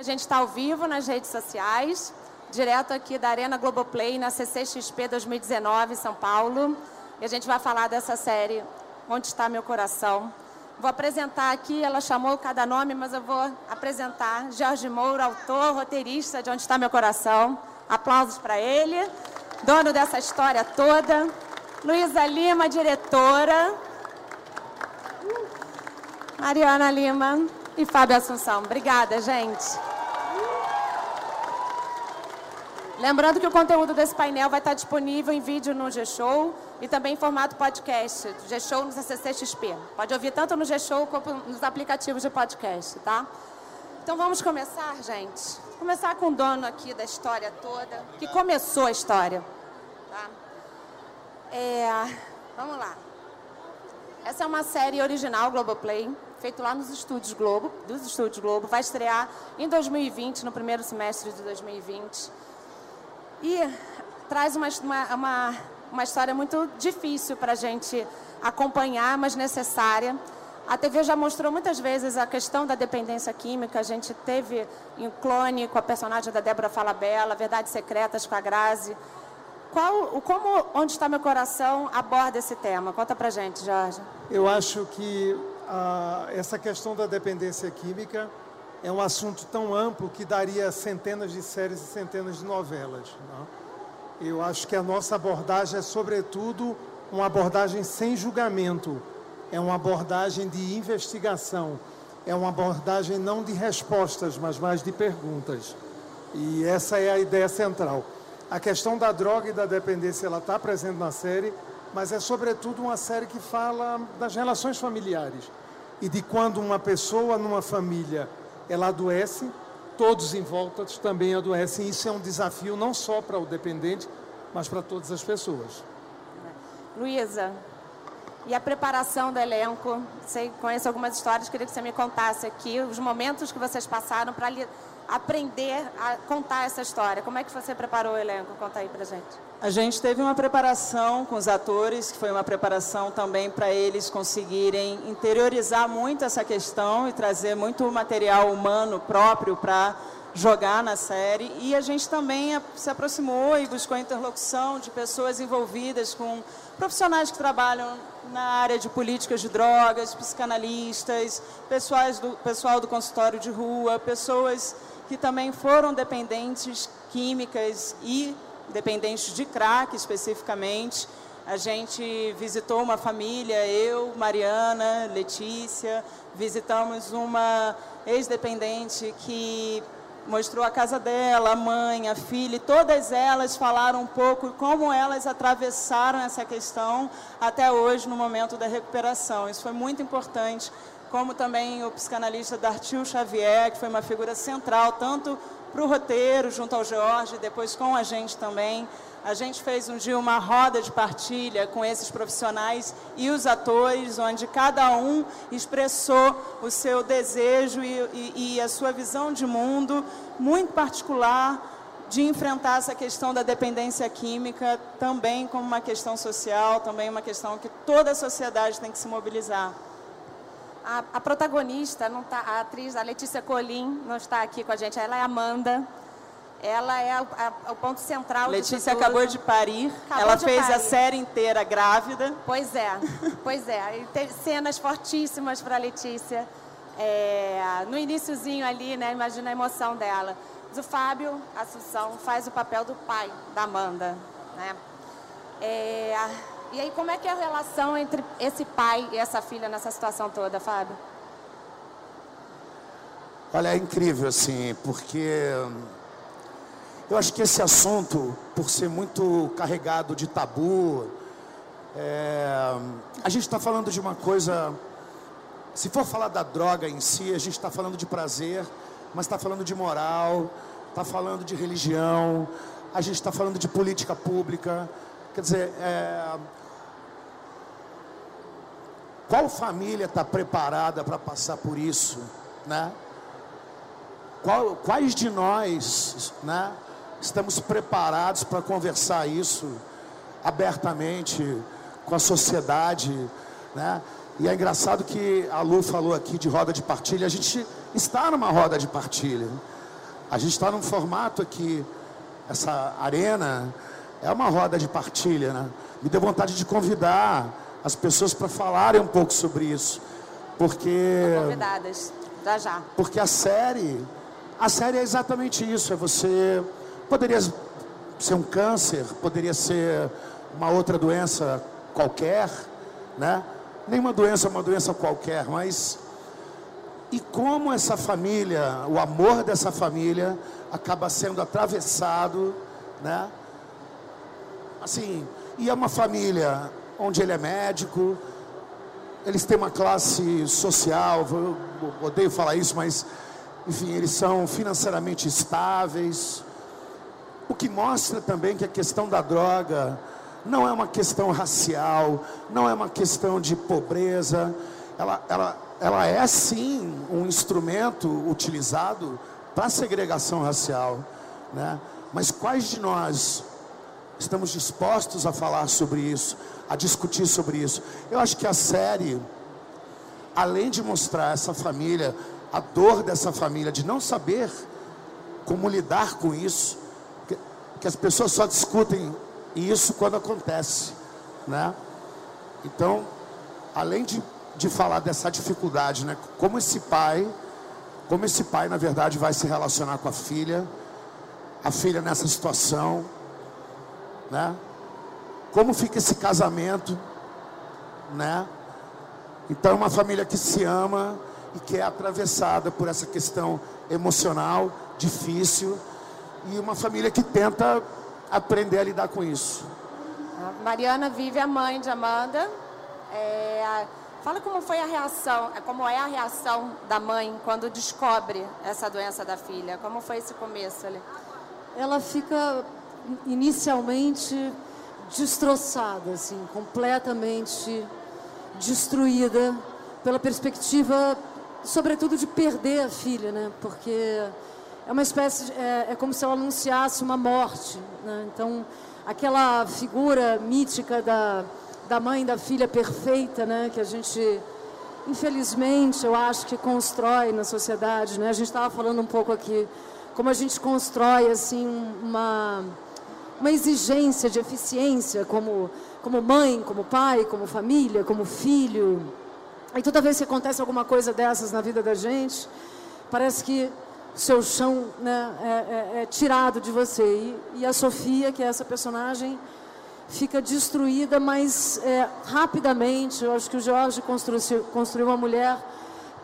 A gente está ao vivo nas redes sociais, direto aqui da Arena Globoplay, na CCXP 2019, São Paulo. E a gente vai falar dessa série, Onde Está Meu Coração. Vou apresentar aqui, ela chamou cada nome, mas eu vou apresentar Jorge Moura, autor, roteirista de Onde Está Meu Coração. Aplausos para ele. Dono dessa história toda. Luísa Lima, diretora. Mariana Lima e Fábio Assunção. Obrigada, gente. Lembrando que o conteúdo desse painel vai estar disponível em vídeo no G-Show e também em formato podcast, G-Show no CCXP. Pode ouvir tanto no G-Show como nos aplicativos de podcast, tá? Então vamos começar, gente. Começar com o dono aqui da história toda, que começou a história. Tá? É, vamos lá. Essa é uma série original Globoplay, feito lá nos estúdios Globo, dos estúdios Globo. Vai estrear em 2020, no primeiro semestre de 2020. E traz uma, uma, uma história muito difícil para a gente acompanhar, mas necessária. A TV já mostrou muitas vezes a questão da dependência química. A gente teve em Clone com a personagem da Débora Falabella, Verdades Secretas com a Grazi. Qual, como Onde Está Meu Coração aborda esse tema? Conta pra gente, Jorge. Eu acho que ah, essa questão da dependência química é um assunto tão amplo que daria centenas de séries e centenas de novelas. Né? Eu acho que a nossa abordagem é, sobretudo, uma abordagem sem julgamento, é uma abordagem de investigação, é uma abordagem não de respostas, mas mais de perguntas. E essa é a ideia central. A questão da droga e da dependência ela está presente na série, mas é sobretudo uma série que fala das relações familiares e de quando uma pessoa numa família ela adoece, todos em volta também adoecem. Isso é um desafio não só para o dependente, mas para todas as pessoas. Luísa, e a preparação do elenco? Sei, conheço algumas histórias, queria que você me contasse aqui os momentos que vocês passaram para aprender a contar essa história. Como é que você preparou o elenco? Conta aí para gente. A gente teve uma preparação com os atores, que foi uma preparação também para eles conseguirem interiorizar muito essa questão e trazer muito material humano próprio para jogar na série. E a gente também se aproximou e buscou a interlocução de pessoas envolvidas com profissionais que trabalham na área de políticas de drogas, psicanalistas, pessoais do, pessoal do consultório de rua, pessoas que também foram dependentes químicas e dependentes de crack especificamente. A gente visitou uma família, eu, Mariana, Letícia, visitamos uma ex-dependente que mostrou a casa dela, a mãe, a filha, e todas elas falaram um pouco como elas atravessaram essa questão até hoje no momento da recuperação. Isso foi muito importante como também o psicanalista Dartil Xavier, que foi uma figura central tanto para o roteiro, junto ao Jorge, depois com a gente também. A gente fez um dia uma roda de partilha com esses profissionais e os atores, onde cada um expressou o seu desejo e, e, e a sua visão de mundo muito particular de enfrentar essa questão da dependência química também como uma questão social, também uma questão que toda a sociedade tem que se mobilizar. A, a, protagonista, não tá, a atriz, a Letícia Colim, não está aqui com a gente. Ela é Amanda. Ela é a, a, o ponto central Letícia acabou de parir. Acabou ela de fez parir. a série inteira grávida. Pois é, pois é. E tem cenas fortíssimas para a Letícia. É, no iníciozinho ali, né? Imagina a emoção dela. Mas o Fábio Assunção faz o papel do pai da Amanda. Né? É, e aí, como é que é a relação entre esse pai e essa filha nessa situação toda, Fábio? Olha, é incrível, assim, porque eu acho que esse assunto, por ser muito carregado de tabu, é, a gente está falando de uma coisa. Se for falar da droga em si, a gente está falando de prazer, mas está falando de moral, está falando de religião, a gente está falando de política pública. Quer dizer, é, qual família está preparada para passar por isso, né? Qual, quais de nós, né, estamos preparados para conversar isso abertamente com a sociedade, né? E é engraçado que a Lu falou aqui de roda de partilha. A gente está numa roda de partilha. A gente está num formato aqui, essa arena é uma roda de partilha, né? Me deu vontade de convidar as pessoas para falarem um pouco sobre isso, porque convidadas, já já. Porque a série, a série é exatamente isso, é você poderia ser um câncer, poderia ser uma outra doença qualquer, né? Nenhuma doença é uma doença qualquer, mas e como essa família, o amor dessa família acaba sendo atravessado, né? Assim, e é uma família onde ele é médico, eles têm uma classe social, eu odeio falar isso, mas enfim, eles são financeiramente estáveis. O que mostra também que a questão da droga não é uma questão racial, não é uma questão de pobreza, ela, ela, ela é sim um instrumento utilizado para segregação racial, né? Mas quais de nós estamos dispostos a falar sobre isso, a discutir sobre isso? Eu acho que a série, além de mostrar essa família, a dor dessa família de não saber como lidar com isso, que, que as pessoas só discutem isso quando acontece, né? Então, além de, de falar dessa dificuldade, né? Como esse pai, como esse pai na verdade vai se relacionar com a filha, a filha nessa situação, né? Como fica esse casamento, né? Então, é uma família que se ama e que é atravessada por essa questão emocional difícil e uma família que tenta aprender a lidar com isso. A Mariana vive a mãe de Amanda. É, a, fala como foi a reação, é, como é a reação da mãe quando descobre essa doença da filha. Como foi esse começo ali? Ela fica inicialmente destroçada, assim, completamente destruída pela perspectiva, sobretudo, de perder a filha, né? Porque é uma espécie, de, é, é, como se ela anunciasse uma morte. Né? Então, aquela figura mítica da, da mãe da filha perfeita, né? que a gente, infelizmente, eu acho que constrói na sociedade. Né? A gente estava falando um pouco aqui como a gente constrói assim uma, uma exigência de eficiência como, como mãe, como pai, como família, como filho. E toda vez que acontece alguma coisa dessas na vida da gente, parece que seu chão né, é, é, é, tirado de você. E, e, a Sofia, que é essa personagem, fica destruída, mas é, rapidamente. Eu acho que o Jorge construiu, construiu uma mulher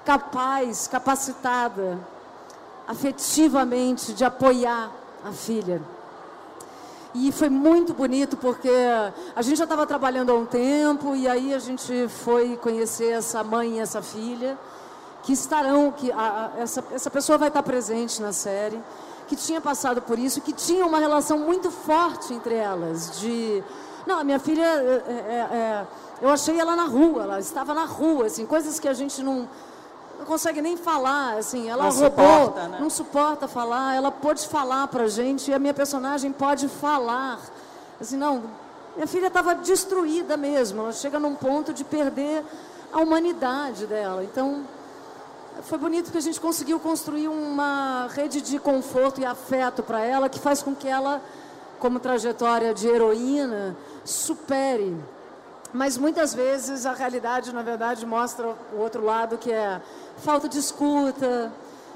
capaz, capacitada, afetivamente, de apoiar a filha. E foi muito bonito porque a gente já estava trabalhando há um tempo e aí a gente foi conhecer essa mãe e essa filha que estarão, que a, a, essa, essa pessoa vai estar presente na série, que tinha passado por isso, que tinha uma relação muito forte entre elas, de... Não, a minha filha, é, é, é, eu achei ela na rua, ela estava na rua, assim, coisas que a gente não, não consegue nem falar, assim, ela não roubou, suporta, né? não suporta falar, ela pôde falar pra gente, e a minha personagem pode falar, assim, não, minha filha estava destruída mesmo, ela chega num ponto de perder a humanidade dela, então foi bonito que a gente conseguiu construir uma rede de conforto e afeto para ela, que faz com que ela, como trajetória de heroína, supere. Mas muitas vezes a realidade, na verdade, mostra o outro lado, que é falta de escuta,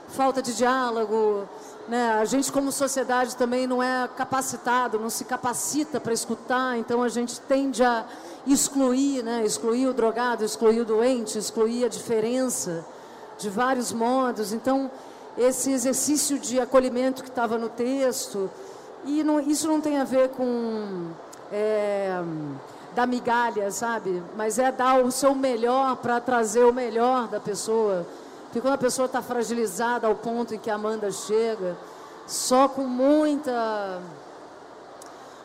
falta de diálogo. Né? A gente, como sociedade, também não é capacitado, não se capacita para escutar, então a gente tende a excluir, né? excluir o drogado, excluir o doente, excluir a diferença de vários modos. Então, esse exercício de acolhimento que estava no texto, e não, isso não tem a ver com é, dar migalha, sabe? Mas é dar o seu melhor para trazer o melhor da pessoa. Porque quando a pessoa está fragilizada ao ponto em que a Amanda chega, só com muita.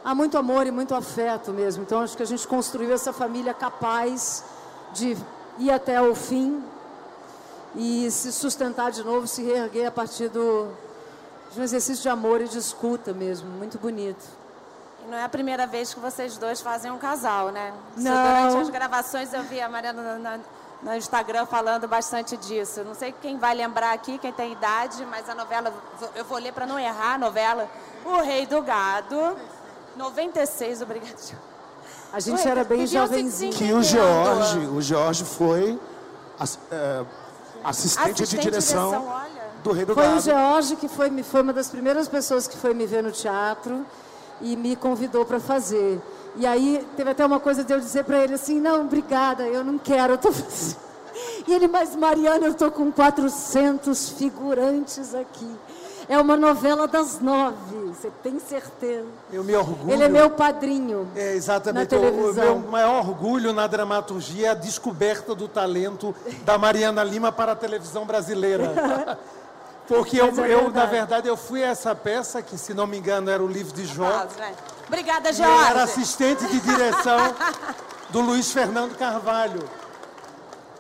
Há muito amor e muito afeto mesmo. Então acho que a gente construiu essa família capaz de ir até o fim e se sustentar de novo, se reerguer a partir do, de um exercício de amor e de escuta mesmo, muito bonito. Não é a primeira vez que vocês dois fazem um casal, né? Não. Durante as gravações eu vi a Mariana na, no Instagram falando bastante disso. Não sei quem vai lembrar aqui, quem tem idade, mas a novela, eu vou ler para não errar a novela. O Rei do Gado, 96, obrigado. A gente era bem jovenzinho. Que o George, o George foi é, assistente, assistente, de direção, de direção do Rei do foi Gado. Foi o George que foi, foi uma das primeiras pessoas que foi me ver no teatro e me convidou para fazer. E aí teve até uma coisa de eu dizer para ele assim, não, obrigada, eu não quero, eu tô E ele, mas Mariana, eu tô com 400 figurantes aqui. É uma novela das nove, você tem certeza. Eu me orgulho. Ele é meu padrinho. É, exatamente. O, o meu maior orgulho na dramaturgia é a descoberta do talento da Mariana Lima para a televisão brasileira. Porque eu, é eu, na verdade, eu fui a essa peça, que se não me engano era o livro de Jó. Obrigada, Jorge. Eu era assistente de direção do Luiz Fernando Carvalho.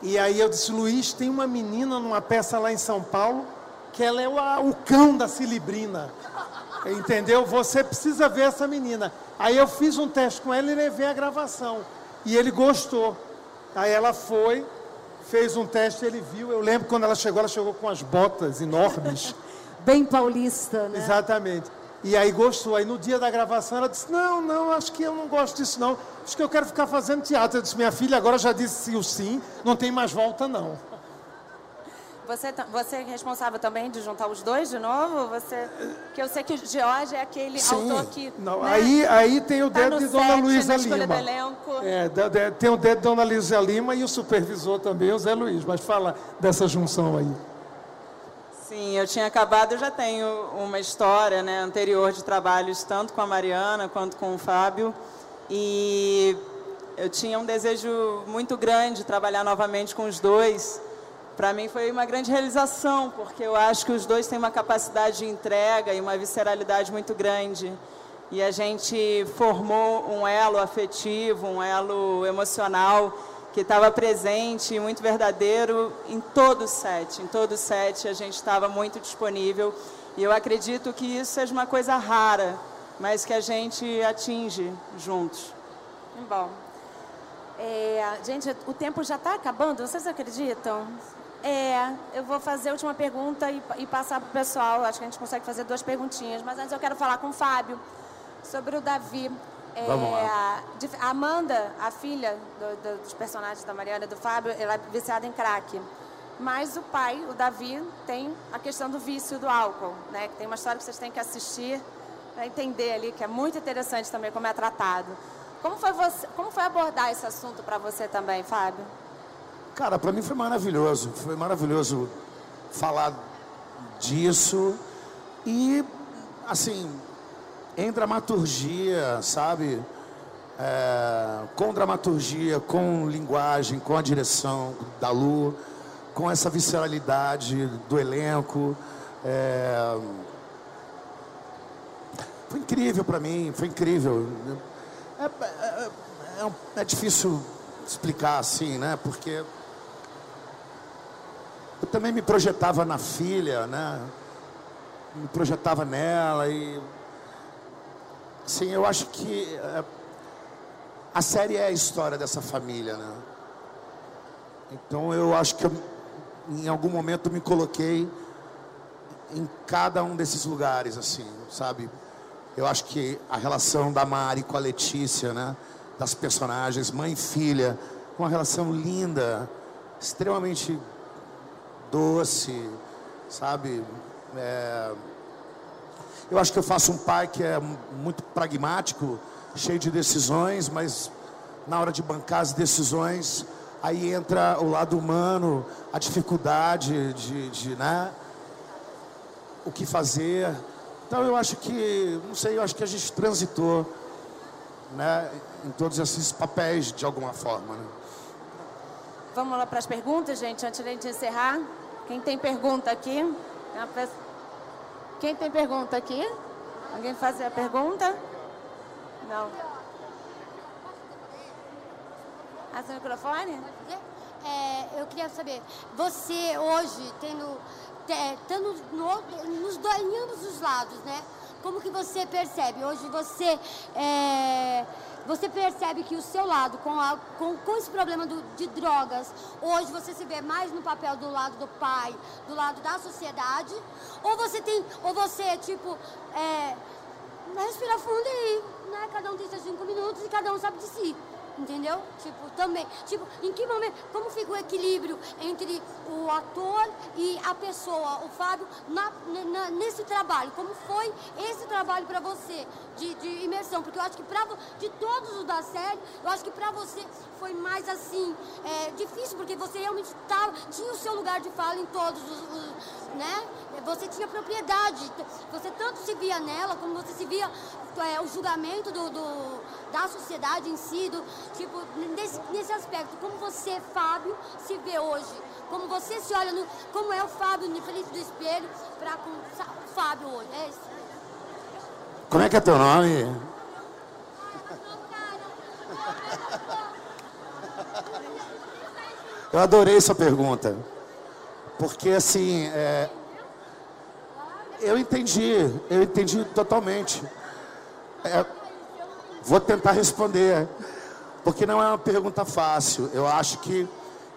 E aí eu disse, Luiz, tem uma menina numa peça lá em São Paulo, que ela é o, o cão da Cilibrina. Entendeu? Você precisa ver essa menina. Aí eu fiz um teste com ela e levei a gravação. E ele gostou. Aí ela foi, fez um teste, ele viu. Eu lembro quando ela chegou, ela chegou com as botas enormes. Bem paulista, né? Exatamente. E aí gostou. Aí no dia da gravação ela disse: Não, não, acho que eu não gosto disso, não. Acho que eu quero ficar fazendo teatro. Eu disse: Minha filha agora já disse o sim, não tem mais volta, não. Você, você é responsável também de juntar os dois de novo? Você, que eu sei que o George é aquele Sim. autor que. Não, né, aí, aí tem o tá dedo de Dona Luísa Lima. É, tem o dedo de Dona Luísa Lima e o supervisor também, o Zé Luiz. Mas fala dessa junção aí. Sim, eu tinha acabado, eu já tenho uma história né, anterior de trabalhos tanto com a Mariana quanto com o Fábio. E eu tinha um desejo muito grande de trabalhar novamente com os dois. Para mim foi uma grande realização, porque eu acho que os dois têm uma capacidade de entrega e uma visceralidade muito grande. E a gente formou um elo afetivo, um elo emocional que estava presente e muito verdadeiro em todo o set. Em todo o set a gente estava muito disponível. E eu acredito que isso seja uma coisa rara, mas que a gente atinge juntos. Bom. É, gente, o tempo já está acabando, vocês acreditam? É, eu vou fazer a última pergunta e, e passar para o pessoal. Acho que a gente consegue fazer duas perguntinhas. Mas antes eu quero falar com o Fábio sobre o Davi. É, Vamos lá. A Amanda, a filha do, do, dos personagens da Mariana e do Fábio, ela é viciada em crack. Mas o pai, o Davi, tem a questão do vício do álcool, né? Que tem uma história que vocês têm que assistir para entender ali, que é muito interessante também como é tratado. Como foi, você, como foi abordar esse assunto para você também, Fábio? Cara, para mim foi maravilhoso. Foi maravilhoso falar disso. E, assim, em dramaturgia, sabe? É, com dramaturgia, com linguagem, com a direção da Lu, com essa visceralidade do elenco. É, foi incrível para mim, foi incrível. É, é, é, é difícil explicar assim, né? Porque eu também me projetava na filha, né? Me projetava nela e sim, eu acho que é, a série é a história dessa família, né? Então eu acho que eu, em algum momento me coloquei em cada um desses lugares, assim, sabe? Eu acho que a relação da Mari com a Letícia, né? Das personagens, mãe e filha, uma relação linda, extremamente doce, sabe? É... Eu acho que eu faço um pai que é muito pragmático, cheio de decisões, mas na hora de bancar as decisões, aí entra o lado humano, a dificuldade de, de né? O que fazer. Então eu acho que, não sei, eu acho que a gente transitou, né? Em todos esses papéis de alguma forma, né? Vamos lá para as perguntas, gente, antes de encerrar. Quem tem pergunta aqui? Quem tem pergunta aqui? Alguém fazer a pergunta? Não. Passa o microfone? É, eu queria saber, você hoje, tendo, estando no, nos dois, em ambos os lados, né? Como que você percebe? Hoje você é, você percebe que o seu lado, com, a, com, com esse problema do, de drogas, hoje você se vê mais no papel do lado do pai, do lado da sociedade, ou você tem, ou você, tipo, é, respira fundo e né, cada um tem seus cinco minutos e cada um sabe de si. Entendeu? Tipo, também. Tipo, em que momento. Como fica o equilíbrio entre o ator e a pessoa, o Fábio, na, na, nesse trabalho? Como foi esse trabalho para você de, de, imersão? Porque eu acho que pra, de todos os da série, eu acho que para você foi mais assim, é, difícil, porque você realmente tava, tinha o seu lugar de fala em todos os, os né? Você tinha propriedade, você tanto se via nela, como você se via é, o julgamento do, do, da sociedade em si, do, tipo, nesse, nesse aspecto, como você, Fábio, se vê hoje, como você se olha, no, como é o Fábio no frente do espelho, para com o Fábio hoje, é isso. Como é que é teu nome? Eu adorei essa pergunta. Porque assim, é, eu entendi, eu entendi totalmente. É, vou tentar responder, porque não é uma pergunta fácil. Eu acho que,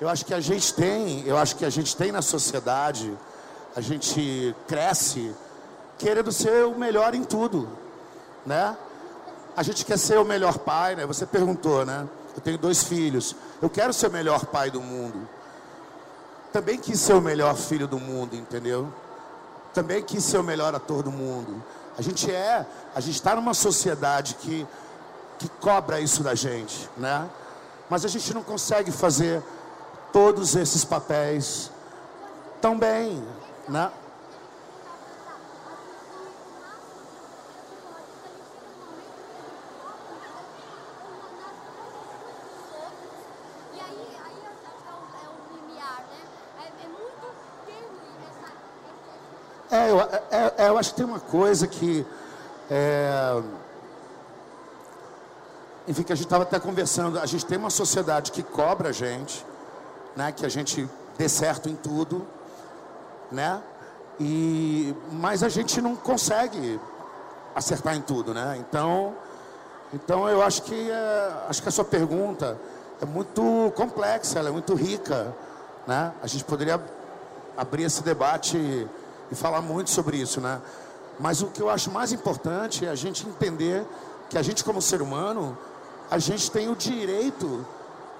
eu acho que a gente tem, eu acho que a gente tem na sociedade, a gente cresce querendo ser o melhor em tudo, né? A gente quer ser o melhor pai, né? Você perguntou, né? Eu tenho dois filhos. Eu quero ser o melhor pai do mundo também quis ser o melhor filho do mundo, entendeu? Também quis ser o melhor ator do mundo. A gente é, a gente está numa sociedade que, que cobra isso da gente, né? Mas a gente não consegue fazer todos esses papéis tão bem, né? É, eu, é, é, eu acho que tem uma coisa que. É, enfim, que a gente estava até conversando. A gente tem uma sociedade que cobra a gente, né? Que a gente dê certo em tudo, né? E, mas a gente não consegue acertar em tudo, né? Então, então eu acho que, é, acho que a sua pergunta é muito complexa, ela é muito rica, né? A gente poderia abrir esse debate e falar muito sobre isso, né? Mas o que eu acho mais importante é a gente entender que a gente, como ser humano, a gente tem o direito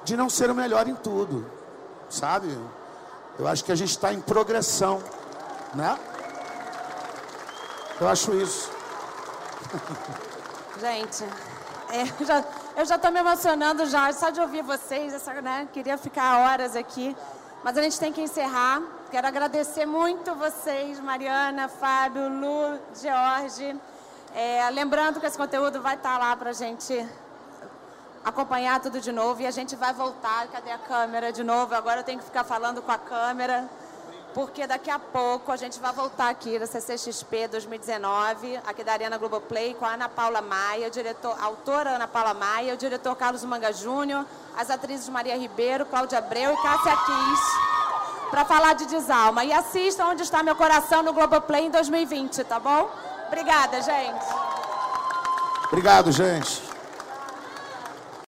de não ser o melhor em tudo, sabe? Eu acho que a gente está em progressão, né? Eu acho isso. Gente, eu já eu já estou me emocionando já só de ouvir vocês, essa, né? Queria ficar horas aqui, mas a gente tem que encerrar. Quero agradecer muito vocês, Mariana, Fábio, Lu, George. É, lembrando que esse conteúdo vai estar lá para a gente acompanhar tudo de novo e a gente vai voltar. Cadê a câmera de novo? Agora eu tenho que ficar falando com a câmera, porque daqui a pouco a gente vai voltar aqui da CCXP 2019, aqui da Arena Globoplay, com a Ana Paula Maia, diretor, a autora Ana Paula Maia, o diretor Carlos Manga Júnior, as atrizes Maria Ribeiro, Cláudia Abreu e Cássia Kiss para falar de Desalma. E assista Onde Está Meu Coração no Globoplay em 2020, tá bom? Obrigada, gente. Obrigado, gente.